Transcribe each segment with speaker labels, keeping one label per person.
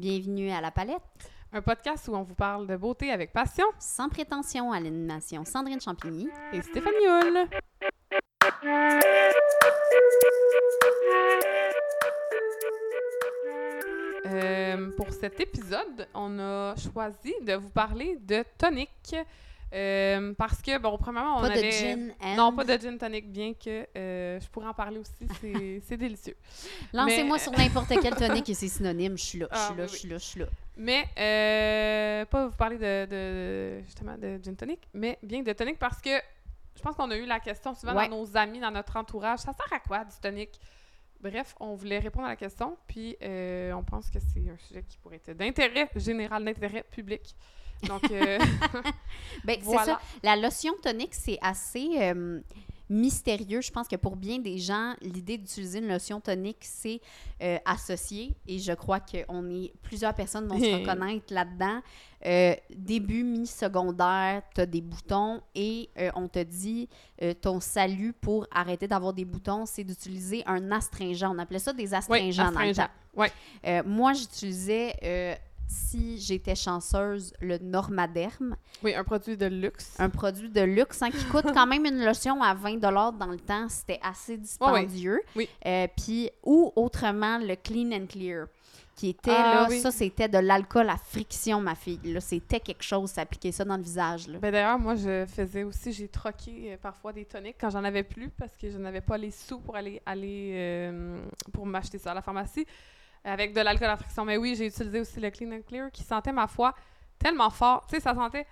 Speaker 1: Bienvenue à La Palette,
Speaker 2: Un podcast où on vous parle de beauté avec passion
Speaker 1: sans prétention à l'animation Sandrine Champigny.
Speaker 2: et Stéphanie Hull. Euh, pour cet épisode, on a choisi de vous parler de tonic. Euh, parce que, bon, premièrement, on
Speaker 1: Pas de
Speaker 2: avait...
Speaker 1: gin and...
Speaker 2: Non, pas de gin tonic, bien que euh, je pourrais en parler aussi, c'est- délicieux.
Speaker 1: Lancez-moi
Speaker 2: mais-
Speaker 1: sur n'importe quel tonic et c'est synonyme. Je suis là, je
Speaker 2: Ah,
Speaker 1: suis là,
Speaker 2: oui,
Speaker 1: je suis là, je suis là.
Speaker 2: Mais, euh, pas vous parler de, de- justement de gin tonic, mais bien de tonic parce que je pense qu'on a eu la question souvent
Speaker 1: Ouais.
Speaker 2: dans nos amis, dans notre entourage, ça sert à quoi du tonic? Bref, on voulait répondre à la question, puis euh, on pense que c'est un sujet qui pourrait être d'intérêt général, d'intérêt public. Donc, euh,
Speaker 1: Ben, c'est
Speaker 2: Voilà.
Speaker 1: ça. La lotion tonique, c'est assez euh, mystérieux. Je pense que pour bien des gens, l'idée d'utiliser une lotion tonique, c'est euh, associé. Et je crois qu'on est plusieurs personnes vont se reconnaître là-dedans. Euh, début mi-secondaire, tu as des boutons et on te dit ton salut pour arrêter d'avoir des boutons, c'est d'utiliser un astringent. On appelait ça des
Speaker 2: oui,
Speaker 1: astringents dans le
Speaker 2: astringent.
Speaker 1: temps. Euh, moi, j'utilisais, si j'étais chanceuse, le Normaderm,
Speaker 2: Oui, un produit de luxe.
Speaker 1: un produit de luxe hein, qui coûte quand même une lotion à 20 dans le temps. C'était assez dispendieux.
Speaker 2: Oui.
Speaker 1: Euh, Puis, ou autrement, le Clean and Clear qui était
Speaker 2: Ah,
Speaker 1: là,
Speaker 2: oui.
Speaker 1: ça c'était de l'alcool à friction, ma fille. Là, c'était quelque chose, s'appliquer ça dans le visage. Là.
Speaker 2: Ben d'ailleurs, moi, je faisais aussi, j'ai troqué euh, parfois des toniques quand j'en avais plus parce que je n'avais pas les sous pour aller, aller euh, pour m'acheter ça à la pharmacie avec de l'alcool à friction. Mais oui, j'ai utilisé aussi le Clean and Clear qui sentait, ma foi, tellement fort. Tu sais, ça sentait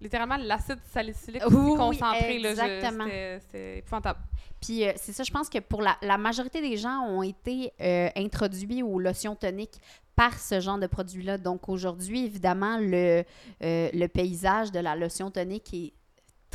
Speaker 2: littéralement l'acide salicylique
Speaker 1: Oui,
Speaker 2: concentré.
Speaker 1: exactement.
Speaker 2: c'était- C'était épouvantable.
Speaker 1: Puis euh, c'est ça, je pense que pour la, la majorité des gens ont été euh, introduits aux lotions toniques par ce genre de produit-là. Donc aujourd'hui, évidemment, le, euh, le paysage de la lotion tonique est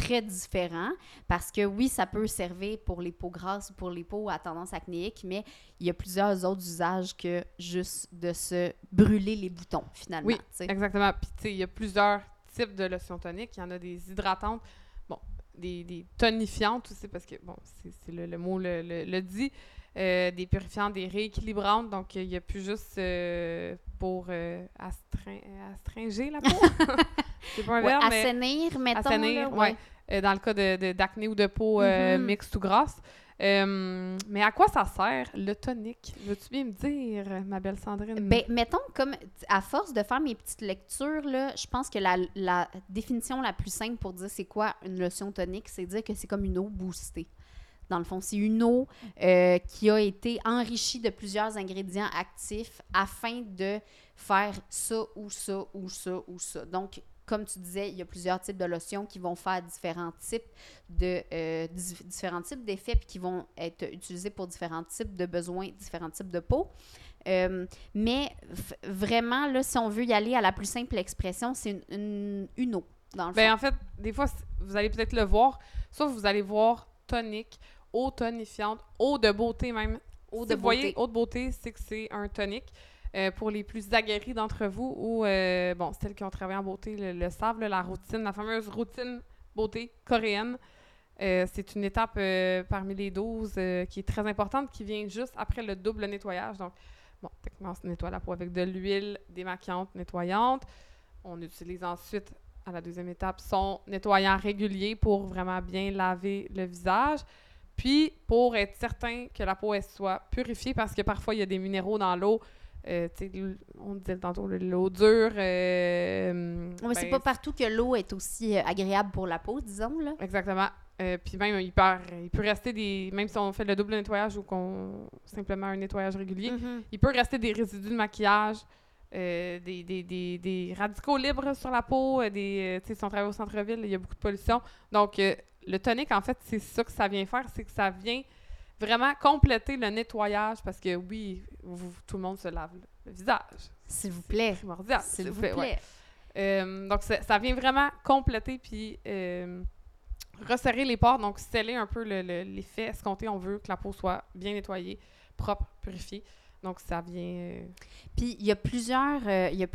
Speaker 1: très différent parce que oui, ça peut servir pour les peaux grasses ou pour les peaux à tendance acnéique, mais il y a plusieurs autres usages que juste de se brûler les boutons, finalement.
Speaker 2: Oui. Exactement. Puis, tu sais, il y a plusieurs types de lotions toniques. Il y en a des hydratantes, bon, des, des tonifiantes aussi, parce que, bon, c'est le, le mot le, le- le dit. Euh, des purifiantes, des rééquilibrantes. Donc, il n'y a plus juste euh, pour euh, astrin- astringer la peau. c'est pas un
Speaker 1: Ouais,
Speaker 2: verbe, mais
Speaker 1: assainir, mettons.
Speaker 2: assainir,
Speaker 1: là,
Speaker 2: ouais. Euh, dans le cas de, d'acné ou de peau euh,
Speaker 1: Mhm.
Speaker 2: mixte ou grasse. Euh, mais à quoi ça sert, le tonique? Veux-tu bien me dire, ma belle Sandrine?
Speaker 1: Ben, mettons, comme à force de faire mes petites lectures, là, je pense que la, la définition la plus simple pour dire c'est quoi une lotion tonique, c'est dire que c'est comme une eau boostée. Dans le fond, c'est une eau euh, qui a été enrichie de plusieurs ingrédients actifs afin de faire ça ou ça ou ça ou ça. Donc, comme tu disais, il y a plusieurs types de lotions qui vont faire différents types de euh, dif- différents types d'effets puis qui vont être utilisés pour différents types de besoins, différents types de peau. Euh, mais vraiment, là, si on veut y aller à la plus simple expression, c'est une, une, une eau, dans le
Speaker 2: Ben, en fait, des fois, vous allez peut-être le voir. Soit vous allez voir tonique, eau tonifiante, eau de beauté même.
Speaker 1: Eau
Speaker 2: Si
Speaker 1: de
Speaker 2: vous voyez, eau de beauté, c'est que c'est un tonique. Euh, pour les plus aguerris d'entre vous, ou, euh, bon, celles qui ont travaillé en beauté le, le savent, la routine, la fameuse routine beauté coréenne. Euh, c'est une étape parmi les 12 euh, qui est très importante, qui vient juste après le double nettoyage. Donc, bon, techniquement, on se nettoie la peau avec de l'huile démaquillante nettoyante. On utilise ensuite, à la deuxième étape, son nettoyant régulier pour vraiment bien laver le visage. Puis, pour être certain que la peau elle soit purifiée, parce que parfois, il y a des minéraux dans l'eau. Euh, on disait tantôt, le- l'eau dure. euh,
Speaker 1: c'est
Speaker 2: ben,
Speaker 1: pas partout que l'eau est aussi euh, agréable pour la peau, disons. Là.
Speaker 2: Exactement. Euh, puis même, il peut, il peut rester des... Même si on fait le double nettoyage ou qu'on... Simplement un nettoyage régulier,
Speaker 1: Mhm.
Speaker 2: il peut rester des résidus de maquillage, euh, des, des, des, des radicaux libres sur la peau, euh, des... si on travaille au centre-ville, il y a beaucoup de pollution. Donc, le tonique, en fait, c'est ça que ça vient faire, c'est que ça vient vraiment compléter le nettoyage parce que, oui, vous- tout le monde se lave le, le visage.
Speaker 1: S'il vous plaît.
Speaker 2: Primordial.
Speaker 1: S'il vous
Speaker 2: ouais.
Speaker 1: plaît.
Speaker 2: Euh, donc, ça, ça vient vraiment compléter puis euh, resserrer les pores, donc sceller un peu le- le- l'effet escompté. On veut que la peau soit bien nettoyée, propre, purifiée. Donc, ça vient... euh,
Speaker 1: Puis il y a plusieurs, euh, il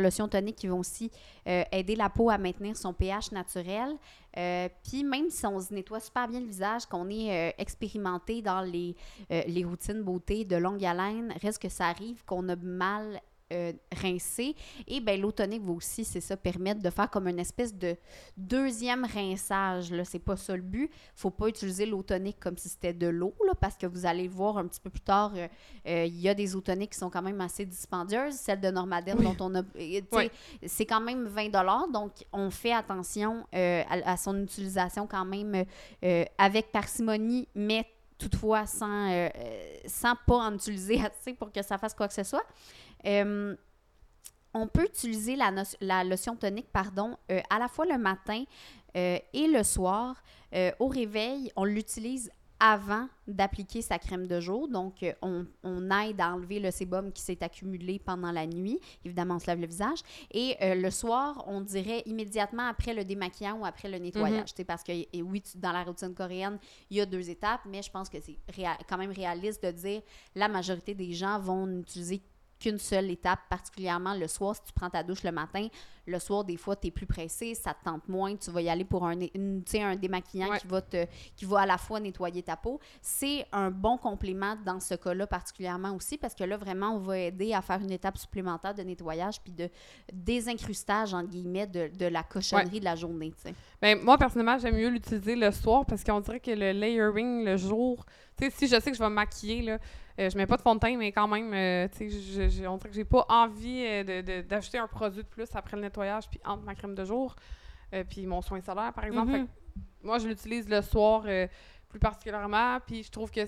Speaker 1: lotions toniques qui vont aussi euh, aider la peau à maintenir son pH naturel. Puis même si on se nettoie super bien le visage, qu'on est expérimenté dans les, les routines beauté de longue haleine, reste que ça arrive qu'on a mal euh, rincer. Et ben l'eau tonique va aussi, c'est ça, permettre de faire comme une espèce de deuxième rinçage. Là, c'est pas ça le but. Faut pas utiliser l'eau tonique comme si c'était de l'eau, là, parce que vous allez voir un petit peu plus tard, euh, euh, il y a des eau toniques qui sont quand même assez dispendieuses. Celle de Normadel
Speaker 2: Oui.
Speaker 1: dont on a,
Speaker 2: Oui.
Speaker 1: c'est quand même 20 donc on fait attention à, à son utilisation quand même avec parcimonie, mais toutefois sans, sans pas en utiliser assez pour que ça fasse quoi que ce soit. Euh, on peut utiliser la, no- la lotion tonique pardon, euh, à la fois le matin euh, et le soir. Euh, au réveil, on l'utilise avant d'appliquer sa crème de jour. Donc, on, on aide à enlever le sébum qui s'est accumulé pendant la nuit. Évidemment, on se lave le visage. Et euh, le soir, on dirait immédiatement après le démaquillant ou après le nettoyage. Sais, Parce que, et oui, tu- dans la routine coréenne, il y a deux étapes, mais je pense que c'est quand même réaliste de dire la majorité des gens vont n'utiliser qu'une seule étape, particulièrement le soir. Si tu prends ta douche le matin, le soir, des fois, tu es plus pressé, ça te tente moins, tu vas y aller pour un, une- un démaquillant
Speaker 2: Ouais.
Speaker 1: qui, va te, qui va à la fois nettoyer ta peau. C'est un bon complément dans ce cas-là particulièrement aussi, parce que là, vraiment, on va aider à faire une étape supplémentaire de nettoyage puis de désincrustage, entre guillemets, de, de la cochonnerie de la journée.
Speaker 2: Ben, moi, personnellement, j'aime mieux l'utiliser le soir parce qu'on dirait que le layering le jour, tu sais, si je sais que je vais me maquiller, là, je mets pas de fond de teint, mais quand même, euh, tu sais, on dirait que j'ai pas envie euh, d'ajouter un produit de plus après le nettoyage puis entre ma crème de jour euh, puis mon soin solaire, par exemple.
Speaker 1: Mhm.
Speaker 2: que moi, je l'utilise le soir euh, plus particulièrement, puis je trouve que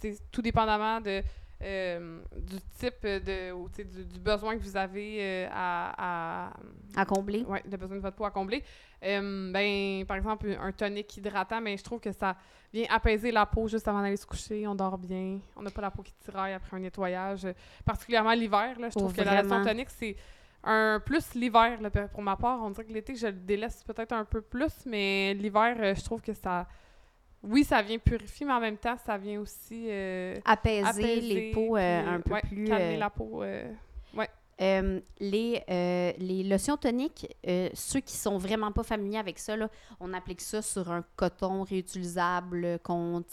Speaker 2: c'est tout dépendamment de euh, du type de ou, du, du besoin que vous avez euh, à, à
Speaker 1: À combler.
Speaker 2: oui, le besoin de votre peau à combler. Euh, ben, par exemple, un tonique hydratant, ben, je trouve que ça vient apaiser la peau juste avant d'aller se coucher. On dort bien. On n'a pas la peau qui tiraille après un nettoyage. Particulièrement l'hiver, je
Speaker 1: Oh,
Speaker 2: trouve que la lotion tonique, c'est un plus l'hiver, pour ma part. On dirait que l'été, je le délaisse peut-être un peu plus, mais l'hiver, je trouve que ça... Oui, ça vient purifier, mais en même temps, ça vient aussi... euh,
Speaker 1: Apaiser,
Speaker 2: apaiser,
Speaker 1: les peaux euh, un peu
Speaker 2: ouais,
Speaker 1: plus...
Speaker 2: calmer
Speaker 1: euh,
Speaker 2: la peau. Euh,
Speaker 1: les, euh, les lotions toniques, euh, ceux qui sont vraiment pas familiers avec ça, là, on applique ça sur un coton réutilisable. qu'on,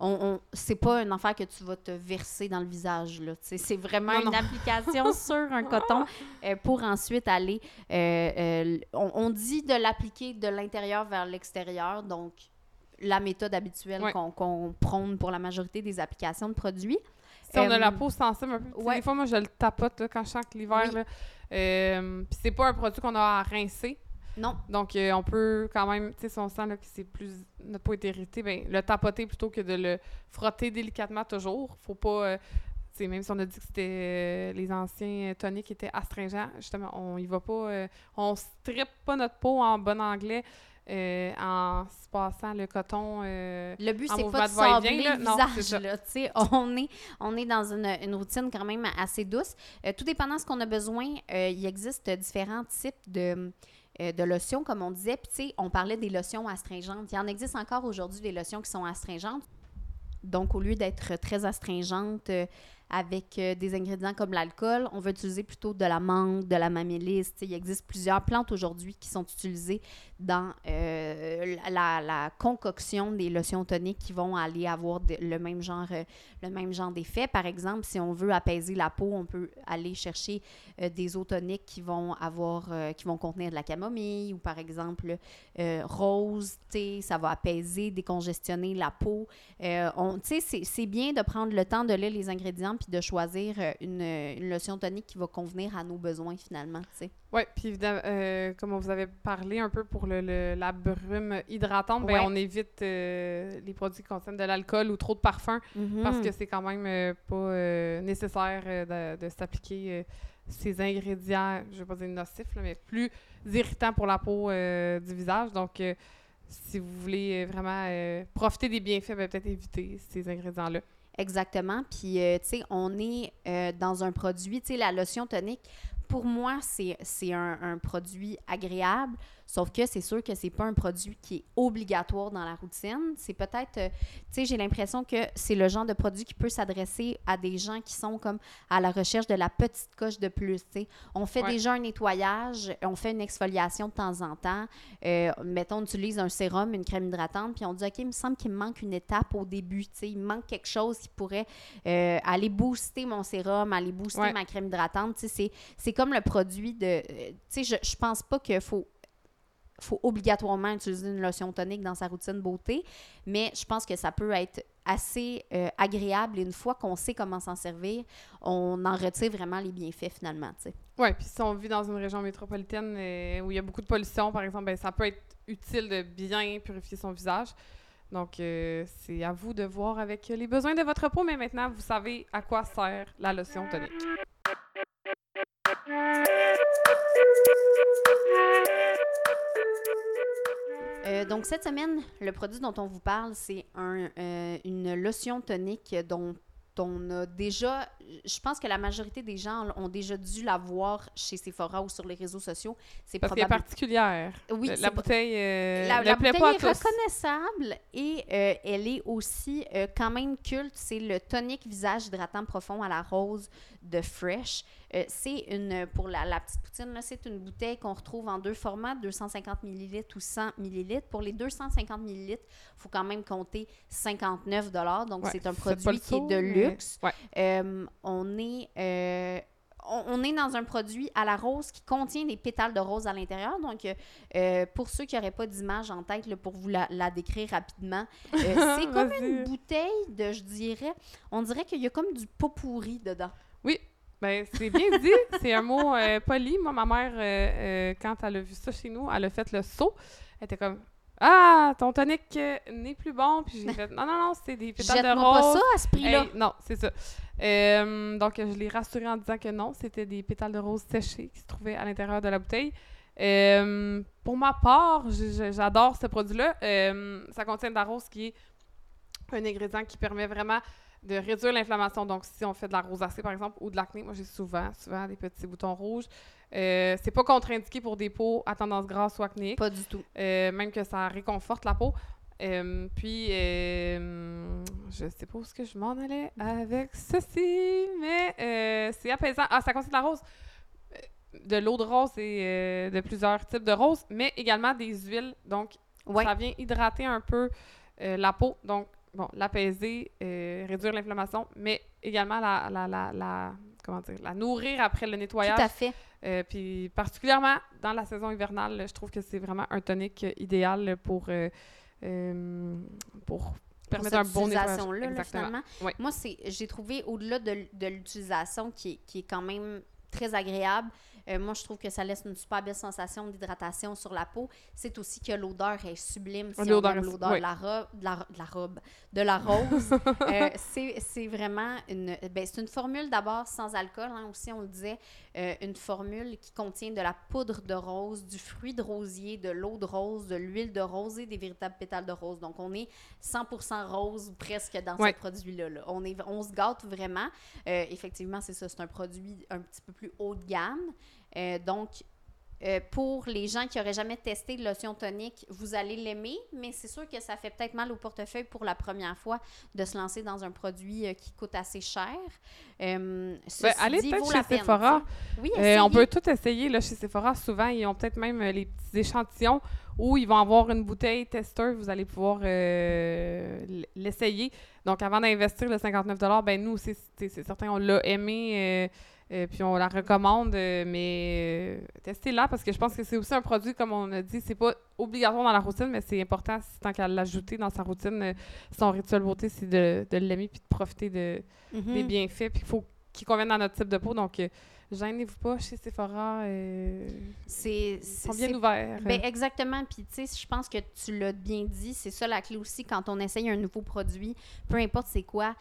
Speaker 1: on, on- c'est pas une affaire que tu vas te verser dans le visage. Là, c'est vraiment
Speaker 2: Non,
Speaker 1: une
Speaker 2: non.
Speaker 1: application sur un coton pour ensuite aller. on, on dit de l'appliquer de l'intérieur vers l'extérieur, donc la méthode habituelle
Speaker 2: Ouais.
Speaker 1: qu'on, prône pour la majorité des applications de produits.
Speaker 2: Si on a la
Speaker 1: Euh,
Speaker 2: peau sensible un peu,
Speaker 1: ouais.
Speaker 2: des fois, moi, je le tapote là, quand je sens que l'hiver,
Speaker 1: Oui.
Speaker 2: euh, puis c'est pas un produit qu'on a à rincer.
Speaker 1: Non,
Speaker 2: Donc, euh, on peut quand même, tu sais, si on sent là, que c'est plus, notre peau est irritée, ben, le tapoter plutôt que de le frotter délicatement toujours. Faut pas, euh, tu sais, même si on a dit que c'était euh, les anciens toniques étaient astringents, justement, on y va pas, euh, on strippe pas notre peau en bon anglais euh, en se passant le coton. euh,
Speaker 1: Le but, c'est pas de sabler le
Speaker 2: Non,
Speaker 1: visage, là. On est, on est dans une, une routine quand même assez douce. Euh, tout dépendant de ce qu'on a besoin, euh, il existe différents types de, de lotions, comme on disait. Puis, tu sais, on parlait des lotions astringentes. Il y en existe encore aujourd'hui des lotions qui sont astringentes. Donc, au lieu d'être très astringente euh, avec euh, des ingrédients comme l'alcool, on va utiliser plutôt de la menthe, de la sais, Il existe plusieurs plantes aujourd'hui qui sont utilisées dans euh, la, concoction des lotions toniques qui vont aller avoir le même genre euh, genre d'effet. Par exemple, si on veut apaiser la peau, on peut aller chercher des eaux toniques qui vont avoir qui vont contenir de la camomille ou par exemple rose, thé, ça va apaiser, décongestionner la peau. On- c'est bien de prendre le temps de lire les ingrédients puis de choisir euh, une, une lotion tonique qui va convenir à nos besoins finalement.
Speaker 2: Oui, puis évidemment, euh, comme on vous avait parlé un peu pour le, le- la brume hydratante, ben,
Speaker 1: Ouais.
Speaker 2: on évite euh, les produits qui contiennent de l'alcool ou trop de parfum parce que c'est quand même euh, pas nécessaire de, de s'appliquer ces ingrédients, je vais pas dire nocifs, là, mais plus irritants pour la peau du visage. Donc, si vous voulez vraiment profiter des bienfaits, ben, peut-être éviter ces ingrédients-là.
Speaker 1: Exactement. Puis, euh, tu sais, on est euh, dans un produit, tu sais, la lotion tonique, pour moi, c'est un, un produit agréable, sauf que c'est sûr que c'est pas un produit qui est obligatoire dans la routine. C'est peut-être, euh, tu sais, j'ai l'impression que c'est le genre de produit qui peut s'adresser à des gens qui sont comme à la recherche de la petite coche de plus, tu sais. On fait
Speaker 2: Ouais.
Speaker 1: déjà un nettoyage, on fait une exfoliation de temps en temps. Euh, mettons, on utilise un sérum, une crème hydratante, puis on dit, OK, il me semble qu'il me manque une étape au début, tu sais. Il me manque quelque chose qui pourrait euh, aller booster mon sérum, aller booster
Speaker 2: Ouais.
Speaker 1: ma crème hydratante. Tu sais, c'est comme le produit de. euh, tu sais, je, je pense pas qu'il faut faut obligatoirement utiliser une lotion tonique dans sa routine beauté, mais je pense que ça peut être assez euh, agréable et une fois qu'on sait comment s'en servir, on en retire vraiment les bienfaits finalement.
Speaker 2: Oui, puis si on vit dans une région métropolitaine euh, où il y a beaucoup de pollution, par exemple, ben, ça peut être utile de bien purifier son visage. Donc, c'est à vous de voir avec les besoins de votre peau, mais maintenant, vous savez à quoi sert la lotion tonique.
Speaker 1: Euh, donc, cette semaine, le produit dont on vous parle, c'est un, euh, une lotion tonique dont on a déjà. Je pense que la majorité des gens ont déjà dû la voir chez Sephora ou sur les réseaux sociaux. C'est
Speaker 2: Parce qu'elle est
Speaker 1: probable-
Speaker 2: particulière.
Speaker 1: Oui,
Speaker 2: la, bouteille euh,
Speaker 1: La, la
Speaker 2: plaît
Speaker 1: bouteille
Speaker 2: pas à
Speaker 1: est
Speaker 2: tous.
Speaker 1: reconnaissable et euh, elle est aussi euh, quand même culte. C'est le tonique visage hydratant profond à la rose de Fresh. Euh, c'est une, pour la, la petite poutine, c'est une bouteille qu'on retrouve en deux formats, 250 ml ou 100 ml. Pour les 250 ml, il faut quand même compter 59 Donc,
Speaker 2: Ouais,
Speaker 1: c'est un produit qui est de
Speaker 2: mais-
Speaker 1: luxe.
Speaker 2: Ouais.
Speaker 1: Euh, on est... euh, on est dans un produit à la rose qui contient des pétales de rose à l'intérieur. Donc, euh, pour ceux qui n'auraient pas d'image en tête, là, pour vous la, la décrire rapidement, euh, c'est comme une bouteille de, je dirais, on dirait qu'il y a comme du pot pourri dedans.
Speaker 2: Ben, c'est bien dit. c'est un mot euh, poli. Moi, ma mère, euh, euh, quand elle a vu ça chez nous, elle a fait le saut. Elle était comme Ah, ton tonic n'est plus bon. Puis j'ai fait Non, non, non, c'est des pétales de rose.
Speaker 1: pas ça à ce prix-là.
Speaker 2: Hey, non, c'est ça. Donc, je l'ai rassurée en disant que non, c'était des pétales de rose séchés qui se trouvaient à l'intérieur de la bouteille. Pour ma part, j'adore ce produit-là. Ça contient de la rose qui est un ingrédient qui permet vraiment de réduire l'inflammation. Donc, si on fait de la rosacée, par exemple, ou de l'acné, moi, j'ai souvent, souvent des petits boutons rouges. Euh, c'est pas contre-indiqué pour des peaux à tendance grasse ou acnéique.
Speaker 1: Pas du tout.
Speaker 2: Euh, même que ça réconforte la peau. Euh, puis, euh, je sais pas où est-ce que je m'en allais avec ceci, mais c'est apaisant. Ah, ça contient de la rose. De l'eau de rose et de plusieurs types de roses, mais également des huiles. Donc,
Speaker 1: Ouais.
Speaker 2: ça vient hydrater un peu la peau. Donc, bon, l'apaiser, euh, réduire l'inflammation, mais également la, la, la, la- comment dire, la nourrir après le nettoyage.
Speaker 1: Tout à fait.
Speaker 2: Euh, puis particulièrement dans la saison hivernale, je trouve que c'est vraiment un tonique euh, idéal pour, euh, pour
Speaker 1: Pour
Speaker 2: permettre
Speaker 1: cette
Speaker 2: un bon nettoyage.
Speaker 1: utilisation-là, là, finalement. Moi, j'ai trouvé, au-delà de, de l'utilisation qui qui est quand même très agréable, euh, moi, je trouve que ça laisse une super belle sensation d'hydratation sur la peau. C'est aussi que l'odeur est sublime si
Speaker 2: L'odeur oui.
Speaker 1: de, la robe, de, la, de la robe, de la rose. Euh, c'est, c'est vraiment une... Ben, c'est une formule d'abord sans alcool, hein, aussi, on le disait, euh, une formule qui contient de la poudre de rose, du fruit de rosier, de l'eau de rose, de l'huile de rose et des véritables pétales de rose. Donc, on est 100% rose presque dans
Speaker 2: Ouais.
Speaker 1: ce produit-là. là. On, est, on se gâte vraiment. Euh, effectivement, c'est ça, c'est un produit un petit peu plus haut de gamme. Euh, donc, euh, pour les gens qui n'auraient jamais testé de lotion tonique, vous allez l'aimer, mais c'est sûr que ça fait peut-être mal au portefeuille pour la première fois de se lancer dans un produit euh, qui coûte assez cher. Euh,
Speaker 2: Ben, allez peut-être chez
Speaker 1: peine,
Speaker 2: Sephora.
Speaker 1: Oui,
Speaker 2: on peut tout essayer là, chez Sephora. Souvent, ils ont peut-être même les petits échantillons où ils vont avoir une bouteille testeur. Vous allez pouvoir l'essayer. Donc, avant d'investir le 59 ben nous, c'est certain, on l'a aimé. Euh, puis on la recommande, euh, mais euh, testez-la parce que je pense que c'est aussi un produit, comme on a dit, c'est pas obligatoire dans la routine, mais c'est important, si tant qu'à l'ajouter dans sa routine, euh, son rituel beauté, c'est de, de l'aimer puis de profiter de,
Speaker 1: Mhm.
Speaker 2: des bienfaits, puis il faut qu'ils conviennent à notre type de peau. Donc, euh, gênez-vous pas chez Sephora.
Speaker 1: C'est
Speaker 2: ils sont bien ouverts.
Speaker 1: Ben, exactement. Puis, tu sais, je pense que tu l'as bien dit. C'est ça la clé aussi quand on essaye un nouveau produit, peu importe c'est quoi.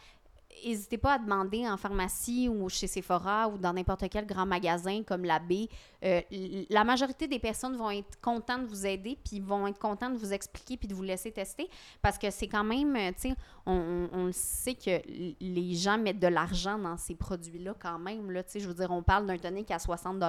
Speaker 1: N'hésitez pas à demander en pharmacie ou chez Sephora ou dans n'importe quel grand magasin comme la B. Euh, la majorité des personnes vont être contentes de vous aider, puis vont être contentes de vous expliquer, puis de vous laisser tester, parce que c'est quand même, euh, tu sais, on, on, sait que les gens mettent de l'argent dans ces produits-là quand même, là, je veux dire, on parle d'un tonic à 60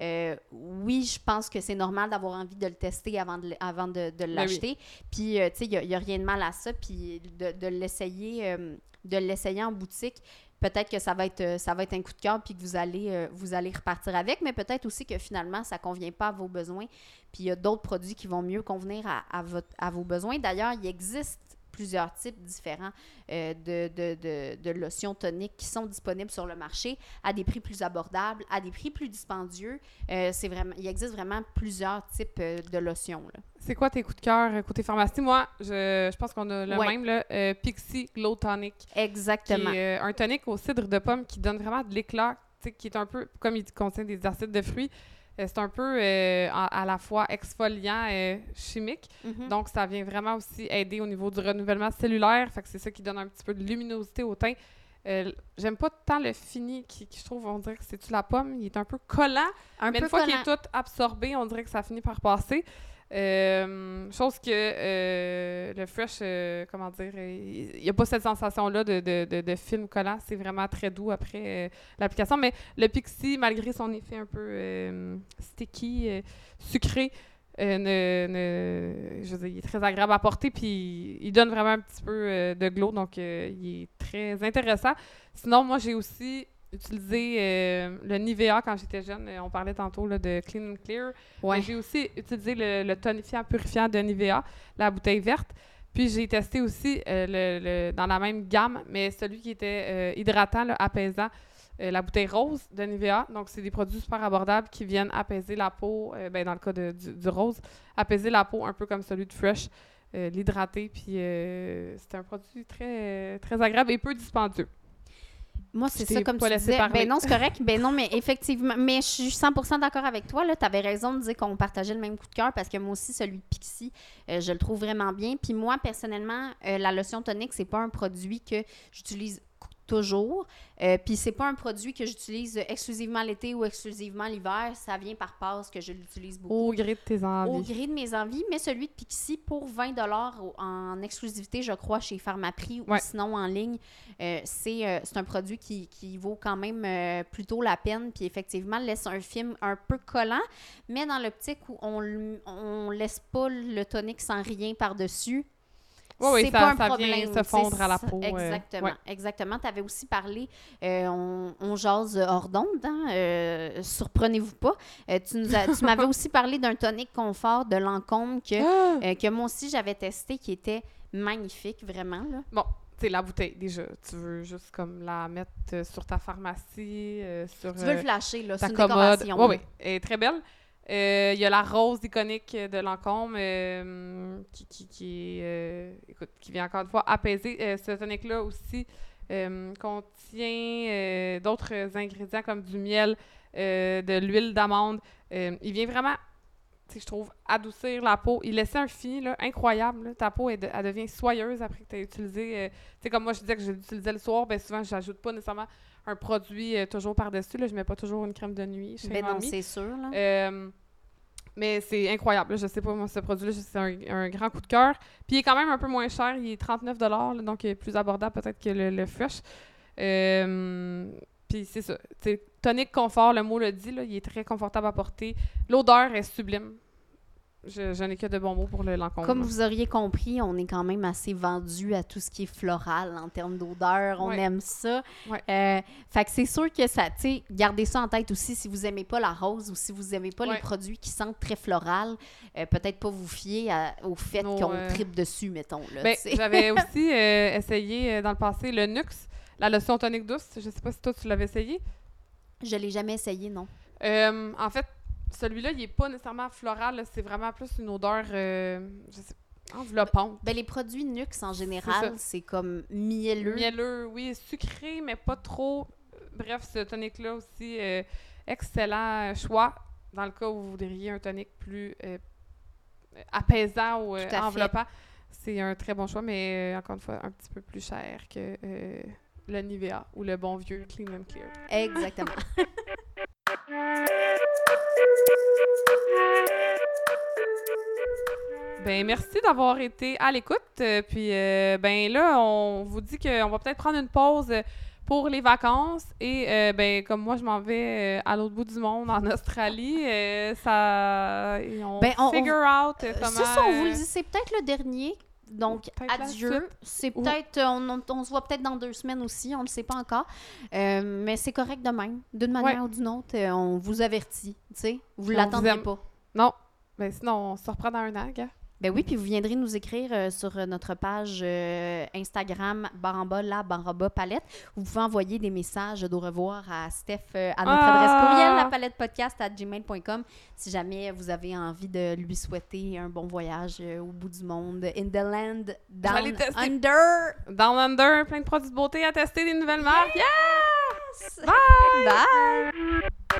Speaker 1: euh, oui, je pense que c'est normal d'avoir envie de le tester avant de, avant de, ben l'acheter. Puis, tu sais, il n'y a, rien de mal à ça. Puis, de, de l'essayer de l'essayer en boutique. Peut-être que ça va être euh, ça va être un coup de cœur puis que vous allez euh, vous allez repartir avec, mais peut-être aussi que finalement ça convient pas à vos besoins. Puis il y a d'autres produits qui vont mieux convenir à, à, votre, à vos besoins. D'ailleurs, il existe plusieurs types différents euh, de, de, de, de, lotions toniques qui sont disponibles sur le marché à des prix plus abordables, à des prix plus dispendieux. c'est vraiment, il existe vraiment plusieurs types de lotions.
Speaker 2: C'est quoi tes coups de cœur euh, côté pharmacie? Moi, je, je pense qu'on a le même, là, euh, Pixie Glow Tonic.
Speaker 1: Exactement.
Speaker 2: Qui est, euh, un tonic au cidre de pomme qui donne vraiment de l'éclat, qui est un peu, comme il contient des acides de fruits, c'est un peu à, la fois exfoliant et chimique.
Speaker 1: Mm-hmm.
Speaker 2: Donc, ça vient vraiment aussi aider au niveau du renouvellement cellulaire. Fait que c'est ça qui donne un petit peu de luminosité au teint. J'aime pas tant le fini qui, je trouve, on dirait que c'est-tu la pomme? Il est un peu collant.
Speaker 1: Un
Speaker 2: mais
Speaker 1: peu
Speaker 2: une fois
Speaker 1: qu'il
Speaker 2: est tout absorbé, on dirait que ça finit par passer. Euh, chose que euh, le fresh, euh, comment dire, il n'y a pas cette sensation-là de, de, de, film collant. C'est vraiment très doux après l'application. Mais le Pixie, malgré son effet un peu sticky, sucré, ne, je il est très agréable à porter. Puis il donne vraiment un petit peu de glow. Donc il est très intéressant. Sinon, moi, j'ai aussi utilisé euh, le Nivea quand j'étais jeune. Euh, on parlait tantôt là, de Clean and Clear. J'ai aussi utilisé le, tonifiant purifiant de Nivea, la bouteille verte. Puis j'ai testé aussi euh, le, dans la même gamme, mais celui qui était hydratant, apaisant, la bouteille rose de Nivea. Donc, c'est des produits super abordables qui viennent apaiser la peau, ben, dans le cas du, rose, apaiser la peau un peu comme celui de Fresh, l'hydrater. Puis c'est un produit très, très agréable et peu dispendieux.
Speaker 1: Moi, c'est ça, comme tu disais. Ben non, c'est correct. ben non, mais effectivement. Mais je suis 100% d'accord avec toi. Tu avais raison de dire qu'on partageait le même coup de cœur parce que moi aussi, celui de Pixie, euh, je le trouve vraiment bien. Puis moi, personnellement, euh, la lotion tonique, c'est pas un produit que j'utilise toujours. Euh, puis c'est pas un produit que j'utilise exclusivement l'été ou exclusivement l'hiver. Ça vient par passe que je l'utilise beaucoup.
Speaker 2: Au gré de tes envies.
Speaker 1: Au gré de mes envies. Mais celui de Pixie, pour 20 en exclusivité, je crois, chez Pharmaprix ou sinon en ligne, euh, euh, c'est un produit qui, qui, vaut quand même plutôt la peine. Puis effectivement, laisse un film un peu collant, mais dans l'optique où on, on laisse pas le tonique sans rien par-dessus
Speaker 2: oui, c'est pas un problème. vient se fondre à la peau.
Speaker 1: Exactement. Exactement. Tu avais aussi parlé, euh, on, on, jase hors d'onde, hein, euh, surprenez-vous pas. Euh, tu, tu m'avais aussi parlé d'un tonique confort de Lancôme que, ah! que moi aussi j'avais testé qui était magnifique, vraiment. Là.
Speaker 2: Bon, c'est la bouteille déjà. Tu veux juste comme la mettre sur ta pharmacie, sur
Speaker 1: Tu veux le flasher, là,
Speaker 2: ta commode. Oui, oui. Elle est très belle. Euh, il y a la rose iconique de Lancôme euh, qui, qui, qui, euh, écoute, qui vient encore une fois apaiser. ce tonic-là aussi contient d'autres ingrédients comme du miel, de l'huile d'amande. il vient vraiment, je trouve, adoucir la peau. Il laisse un fini là, incroyable. Ta peau, elle, devient soyeuse après que tu as utilisé. comme moi, je disais que je l'utilisais le soir, ben souvent, je n'ajoute pas nécessairement un produit toujours par-dessus. Je ne mets pas toujours une crème de nuit chez
Speaker 1: ben non, c'est sûr.
Speaker 2: Mais c'est incroyable. Je sais pas, moi, ce produit-là, c'est un, grand coup de cœur. Puis il est quand même un peu moins cher. Il est 39 donc il est plus abordable peut-être que le, Fresh. Euh, puis c'est ça. tonique confort, le mot le dit, là, il est très confortable à porter. L'odeur est sublime. Je, n'ai que de bons mots pour le.
Speaker 1: Comme vous auriez compris, on est quand même assez vendu à tout ce qui est floral en termes d'odeur. On aime ça. Euh, fait que c'est sûr que ça, tu sais, gardez ça en tête aussi si vous aimez pas la rose ou si vous aimez pas les produits qui sentent très floral. Euh, peut-être pas vous fier au fait qu'on euh, tripe dessus, mettons.
Speaker 2: Ben, j'avais aussi essayé dans le passé le Nux, la lotion tonique douce. Je sais pas si toi tu l'avais essayé.
Speaker 1: Je l'ai jamais essayé, non.
Speaker 2: en fait, celui-là, il n'est pas nécessairement floral, c'est vraiment plus une odeur euh, enveloppante.
Speaker 1: Ben, les produits Nux en général, c'est comme mielleux.
Speaker 2: Mielleux, oui, sucré, mais pas trop. Bref, ce tonic-là aussi, euh, excellent choix dans le cas où vous voudriez un tonic plus euh, apaisant ou enveloppant. C'est un très bon choix, mais encore une fois, un petit peu plus cher que le Nivea ou le bon vieux Clean and Clear.
Speaker 1: Exactement.
Speaker 2: Ben merci d'avoir été à l'écoute. Euh, puis euh, ben là, on vous dit qu'on va peut-être prendre une pause pour les vacances et euh, ben comme moi je m'en vais euh, à l'autre bout du monde en Australie, euh, ça et on,
Speaker 1: Ben, on-
Speaker 2: figure out comment.
Speaker 1: C'est ça, on vous le dit, c'est peut-être le dernier. Donc, adieu. C'est peut-être, on, se voit peut-être dans deux semaines aussi, on ne le sait pas encore. Euh, mais c'est correct de même. D'une manière
Speaker 2: Ouais.
Speaker 1: ou d'une autre, on vous avertit. Tu sais, vous
Speaker 2: vous aime.
Speaker 1: pas.
Speaker 2: Non, ben sinon on se reprend dans un an, gars.
Speaker 1: Ben oui, puis vous viendrez nous écrire euh, sur euh, notre page euh, Instagram baramba la baramba palette. Vous pouvez envoyer des messages d'au revoir à Steph euh, à notre
Speaker 2: Ah!
Speaker 1: adresse courriel la palette podcast à gmail.com si jamais vous avez envie de lui souhaiter un bon voyage au bout du monde in the land down under.
Speaker 2: Down Under, plein de produits de beauté à tester, des nouvelles marques. Yeah!
Speaker 1: Bye. Bye.